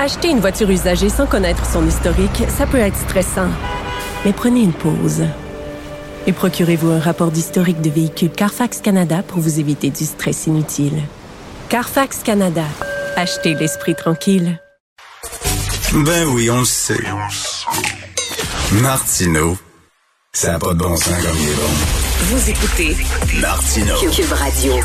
Acheter une voiture usagée sans connaître son historique, ça peut être stressant. Mais prenez une pause. Et procurez-vous un rapport d'historique de véhicule Carfax Canada pour vous éviter du stress inutile. Carfax Canada. Achetez l'esprit tranquille. Ben oui, on le sait. Martino, ça n'a pas de bon sens comme il est bon. Vous écoutez Martino. Cube Radio.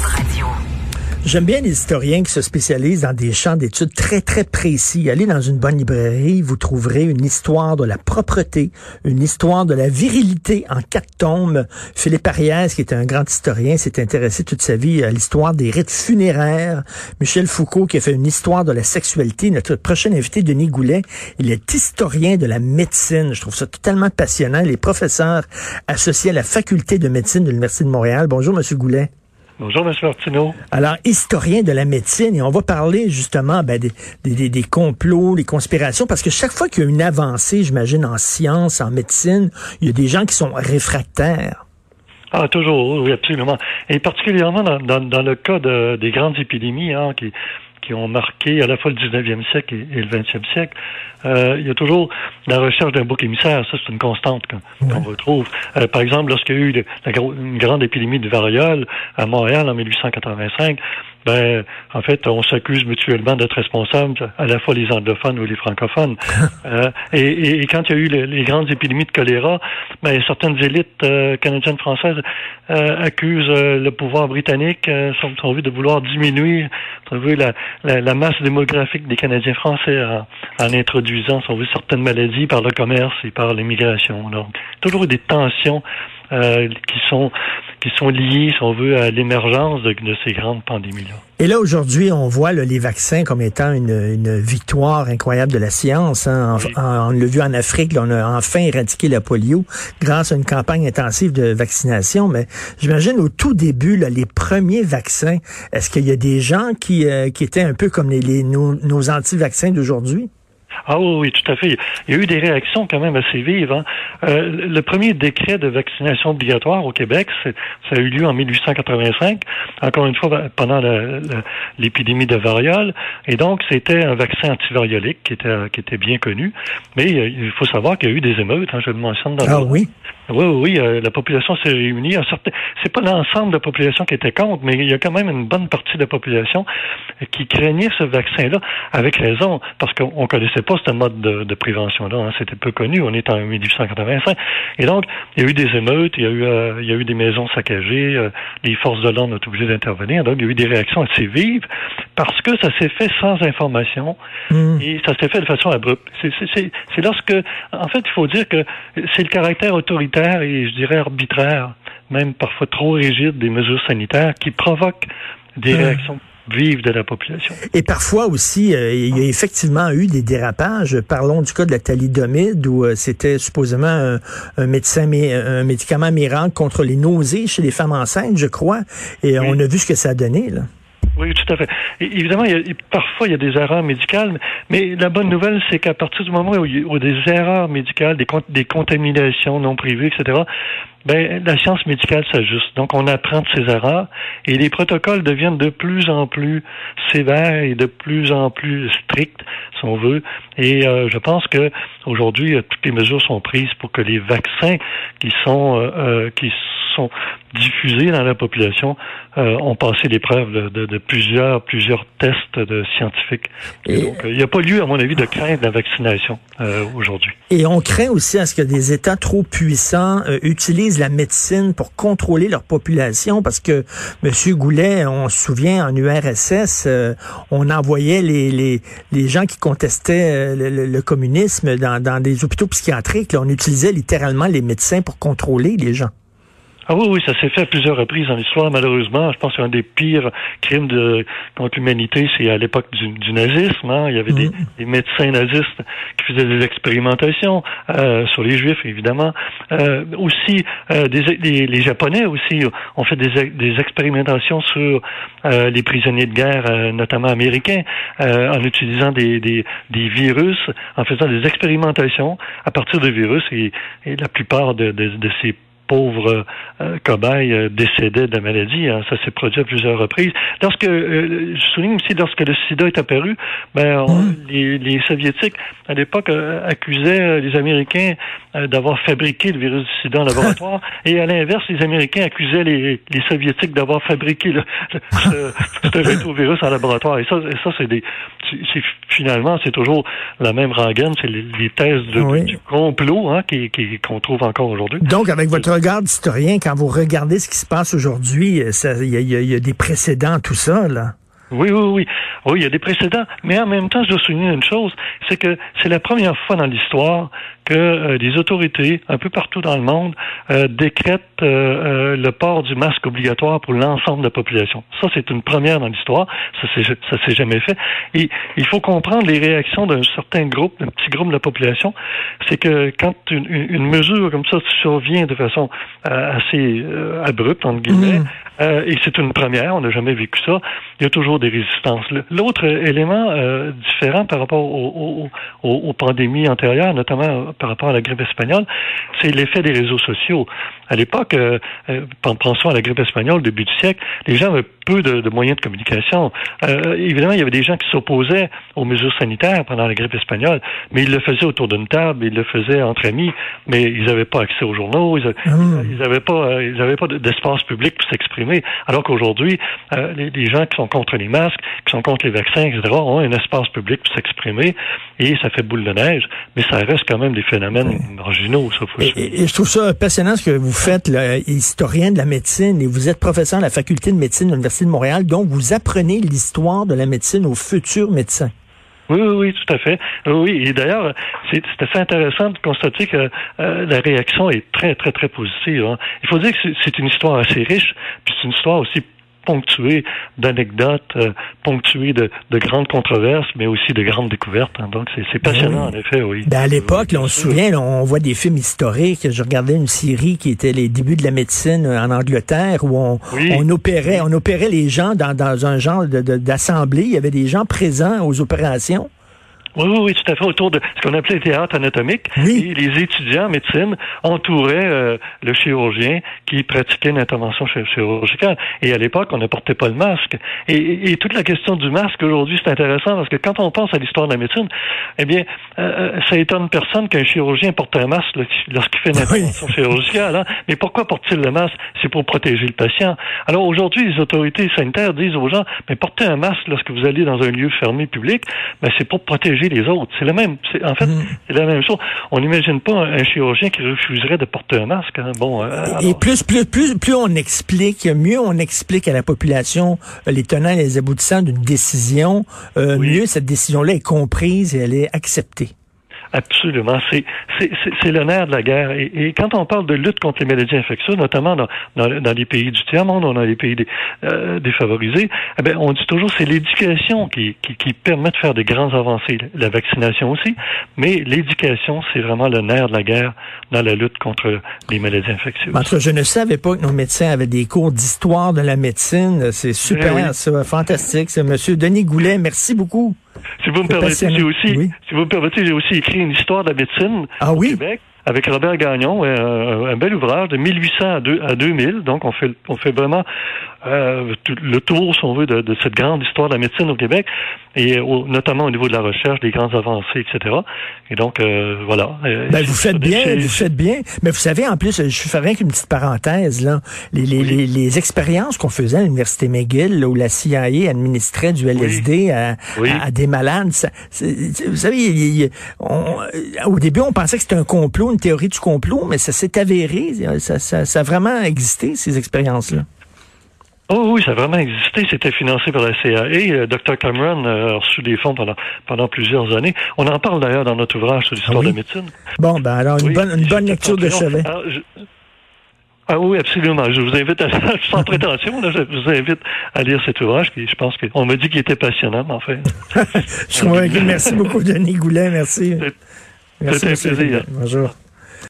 J'aime bien les historiens qui se spécialisent dans des champs d'études très, très précis. Allez dans une bonne librairie, vous trouverez une histoire de la propreté, une histoire de la virilité en quatre tomes. Philippe Ariès, qui est un grand historien, s'est intéressé toute sa vie à l'histoire des rites funéraires. Michel Foucault, qui a fait une histoire de la sexualité. Notre prochain invité, Denis Goulet, il est historien de la médecine. Je trouve ça totalement passionnant. Les professeurs associés à la faculté de médecine de l'Université de Montréal. Bonjour, Monsieur Goulet. Bonjour, M. Martineau. Alors, historien de la médecine, et on va parler justement ben, des, des, des, complots, des conspirations, parce que chaque fois qu'il y a une avancée, j'imagine, en science, en médecine, il y a des gens qui sont réfractaires. Ah, toujours, oui, absolument. Et particulièrement dans, dans, dans le cas de, des grandes épidémies hein, qui, qui ont marqué à la fois le 19e siècle et, le 20e siècle, euh, il y a toujours la recherche d'un bouc émissaire. Ça, c'est une constante qu'on retrouve. Euh, par exemple, lorsqu'il y a eu la, une grande épidémie de variole à Montréal en 1885, ben, en fait, on s'accuse mutuellement d'être responsables, à la fois les anglophones ou les francophones. euh, et, et, quand il y a eu les, grandes épidémies de choléra, ben, certaines élites euh, canadiennes françaises euh, accusent euh, le pouvoir britannique, sont, sont vu de vouloir diminuer, sont vu la, la, la, masse démographique des Canadiens français en, en introduisant, sont certaines maladies par le commerce et par l'immigration. Donc, toujours des tensions euh, qui sont qui sont liées, si on veut, à l'émergence de, ces grandes pandémies-là. Et là, aujourd'hui, on voit les vaccins comme étant une, une, victoire incroyable de la science. Hein. on l'a vu en Afrique, on a enfin éradiqué la polio grâce à une campagne intensive de vaccination. Mais j'imagine au tout début, là, les premiers vaccins, est-ce qu'il y a des gens qui, euh, qui étaient un peu comme les, les nos, nos anti-vaccins d'aujourd'hui? Ah oui, oui, tout à fait. Il y a eu des réactions quand même assez vives. Hein. Euh, le premier décret de vaccination obligatoire au Québec, ça a eu lieu en 1885, encore une fois pendant l'épidémie de variole. Et donc, c'était un vaccin antivariolique qui était, qui était bien connu. Mais euh, il faut savoir qu'il y a eu des émeutes, hein, je le mentionne dans Ah oui? Oui, oui, euh, la population s'est réunie. C'est pas l'ensemble de la population qui était contre, mais il y a quand même une bonne partie de la population qui craignait ce vaccin-là, avec raison, parce qu'on connaissait pas ce mode de, prévention-là. Hein. C'était peu connu. On est en 1885. Et donc, il y a eu des émeutes, il y a eu, euh, il y a eu des maisons saccagées, euh, les forces de l'ordre ont été obligées d'intervenir. Donc, il y a eu des réactions assez vives parce que ça s'est fait sans information mmh. et ça s'est fait de façon abrupte. C'est lorsque, en fait, il faut dire que c'est le caractère autoritaire et, je dirais, arbitraire, même parfois trop rigide des mesures sanitaires qui provoquent des mmh. réactions vive de la population. Et parfois aussi, euh, il y a effectivement eu des dérapages. Parlons du cas de la thalidomide où euh, c'était supposément un, médecin, un médicament miracle contre les nausées chez les femmes enceintes, je crois. Et on a vu ce que ça a donné, là. Oui, tout à fait. évidemment, il y a, parfois, il y a des erreurs médicales, mais la bonne nouvelle, c'est qu'à partir du moment où il y a des erreurs médicales, des, des contaminations non privées, etc., ben, la science médicale s'ajuste. Donc, on apprend de ces erreurs et les protocoles deviennent de plus en plus sévères et de plus en plus stricts, si on veut. Et euh, je pense que aujourd'hui, toutes les mesures sont prises pour que les vaccins qui sont euh, euh qui sont diffusés dans la population euh, ont passé l'épreuve de, de, plusieurs plusieurs tests de scientifiques. donc, il n'y a pas lieu, à mon avis, de craindre la vaccination euh, aujourd'hui. Et on craint aussi à ce que des États trop puissants euh, la médecine pour contrôler leur population, parce que M. Goulet, on se souvient en URSS, on envoyait les, les, les gens qui contestaient le, communisme dans, dans des hôpitaux psychiatriques. On utilisait littéralement les médecins pour contrôler les gens. Ah oui, oui, ça s'est fait à plusieurs reprises dans l'histoire, malheureusement. Je pense qu'un des pires crimes de, contre l'humanité, c'est à l'époque du, du, nazisme. Hein. Il y avait des, mm. des, médecins nazistes qui faisaient des expérimentations euh, sur les Juifs, évidemment. Euh, aussi, euh, des, les, Japonais aussi ont fait des, des expérimentations sur euh, les prisonniers de guerre, euh, notamment américains, en utilisant des, des, des, virus, en faisant des expérimentations à partir de virus. Et, et la plupart de, de, de ces pauvre euh, cobaye euh, décédait de la maladie. Hein. Ça s'est produit à plusieurs reprises. Lorsque, je souligne aussi, lorsque le sida est apparu, ben, mmh. les, les, Soviétiques, à l'époque, accusaient les Américains d'avoir fabriqué le virus du sida en laboratoire. et à l'inverse, les Américains accusaient les, les Soviétiques d'avoir fabriqué le, ce, ce rétrovirus en laboratoire. Et ça, et ça c'est des... finalement, c'est toujours la même rengaine. C'est les, thèses de, du complot hein, qu'on qui, qu'on trouve encore aujourd'hui. Donc, avec votre regard d'historien, quand vous regardez ce qui se passe aujourd'hui, euh, il y, y, a des précédents, tout ça, là. Oui, oui, oui. Oui, il y a des précédents. Mais en même temps, je dois souligner une chose, c'est que c'est la première fois dans l'histoire que euh, les autorités, un peu partout dans le monde, euh, décrètent euh, le port du masque obligatoire pour l'ensemble de la population. Ça, c'est une première dans l'histoire. Ça, ça s'est jamais fait. Et il faut comprendre les réactions d'un certain groupe, d'un petit groupe de la population. C'est que quand une, une, mesure comme ça survient de façon assez abrupte, entre guillemets, mmh. et c'est une première, on n'a jamais vécu ça, il y a toujours des résistances. L'autre élément différent par rapport aux, aux, aux pandémies antérieures, notamment par rapport à la grippe espagnole, c'est l'effet des réseaux sociaux. À l'époque, euh, euh, pensons à la grippe espagnole, début du siècle, les gens avaient peu de, moyens de communication. Euh, évidemment, il y avait des gens qui s'opposaient aux mesures sanitaires pendant la grippe espagnole, mais ils le faisaient autour d'une table, ils le faisaient entre amis, mais ils n'avaient pas accès aux journaux, ils n'avaient ah. pas, ils avaient pas d'espace public pour s'exprimer. Alors qu'aujourd'hui, les, les, gens qui sont contre les masques, qui sont contre les vaccins, etc., ont un espace public pour s'exprimer, et ça fait boule de neige, mais ça reste quand même des phénomènes marginaux, ça faut et, et, je trouve ça passionnant ce que vous faites, là, historien de la médecine, et vous êtes professeur à la faculté de médecine de l'Université de Montréal, donc vous apprenez l'histoire de la médecine aux futurs médecins. Oui, oui, oui, tout à fait. Oui, et d'ailleurs, c'est assez intéressant de constater que euh, la réaction est très, très, très positive. Hein. Il faut dire que c'est une histoire assez riche, puis c'est une histoire aussi ponctué d'anecdotes, euh, ponctué de, de, grandes controverses, mais aussi de grandes découvertes. Hein. Donc, c'est passionnant, ben en effet, oui. Ben à l'époque, on se souvient, on voit des films historiques. Je regardais une série qui était les débuts de la médecine en Angleterre, où on, on opérait, on opérait les gens dans, dans un genre d'assemblée. Il y avait des gens présents aux opérations. Oui, oui, oui, tout à fait, autour de ce qu'on appelait le théâtre anatomique. Et les étudiants en médecine entouraient euh, le chirurgien qui pratiquait une intervention chirurgicale. Et à l'époque, on ne portait pas le masque. Et, et, toute la question du masque aujourd'hui, c'est intéressant parce que quand on pense à l'histoire de la médecine, eh bien, euh, euh ça étonne personne qu'un chirurgien porte un masque lorsqu'il fait une intervention chirurgicale. Hein? Mais pourquoi porte-t-il le masque? C'est pour protéger le patient. Alors aujourd'hui, les autorités sanitaires disent aux gens, mais portez un masque lorsque vous allez dans un lieu fermé public, mais c'est pour protéger les autres. C'est le même. En fait, mm. c'est la même chose. On n'imagine pas un, chirurgien qui refuserait de porter un masque. Hein. Bon. Euh, et plus, plus, plus, plus on explique, mieux on explique à la population euh, les tenants et les aboutissants d'une décision, euh, mieux cette décision-là est comprise et elle est acceptée. Absolument. C'est, c'est, c'est le nerf de la guerre. Et, quand on parle de lutte contre les maladies infectieuses, notamment dans, dans, les pays du tiers-monde, dans les pays euh, défavorisés, eh bien, on dit toujours c'est l'éducation qui, qui, qui, permet de faire des grandes avancées. La vaccination aussi, mais l'éducation, c'est vraiment le nerf de la guerre dans la lutte contre les maladies infectieuses. je ne savais pas que nos médecins avaient des cours d'histoire de la médecine. C'est super, eh c'est fantastique. C'est Monsieur Denis Goulet, merci beaucoup. Si vous me permettez, j'ai aussi, si vous me permettez, j'ai aussi écrit une histoire de la médecine ah, au oui? Québec avec Robert Gagnon, euh, un, bel ouvrage de 1800 à, 2, à 2000. Donc, on fait, on fait vraiment euh, le tour, si on veut, de, de, cette grande histoire de la médecine au Québec, et notamment au niveau de la recherche, des grandes avancées, etc. Et donc, euh, voilà. Ben, vous faites bien, vous faites bien. Mais vous savez, en plus, je fais rien qu'une petite parenthèse, là. Les, les, les, les expériences qu'on faisait à l'Université McGill, là, où la CIA administrait du LSD à, à, des malades, ça, vous savez, au début, on pensait que c'était un complot, une théorie du complot, mais ça s'est avéré. Ça, ça, ça a vraiment existé, ces expériences-là. Oh oui, ça a vraiment existé. C'était financé par la CIA. Et euh, Dr. Cameron a reçu des fonds pendant, pendant plusieurs années. On en parle d'ailleurs dans notre ouvrage sur l'histoire de la médecine. Bon, ben alors, une bonne, une bonne lecture de chevet. Ah oui, absolument. Je vous invite à, sans prétention, là, je vous invite à lire cet ouvrage qui, je pense qu'on m'a dit qu'il était passionnant, en fait. je suis convaincu. Merci beaucoup, Denis Goulet. Merci. C'était un plaisir. Bonjour.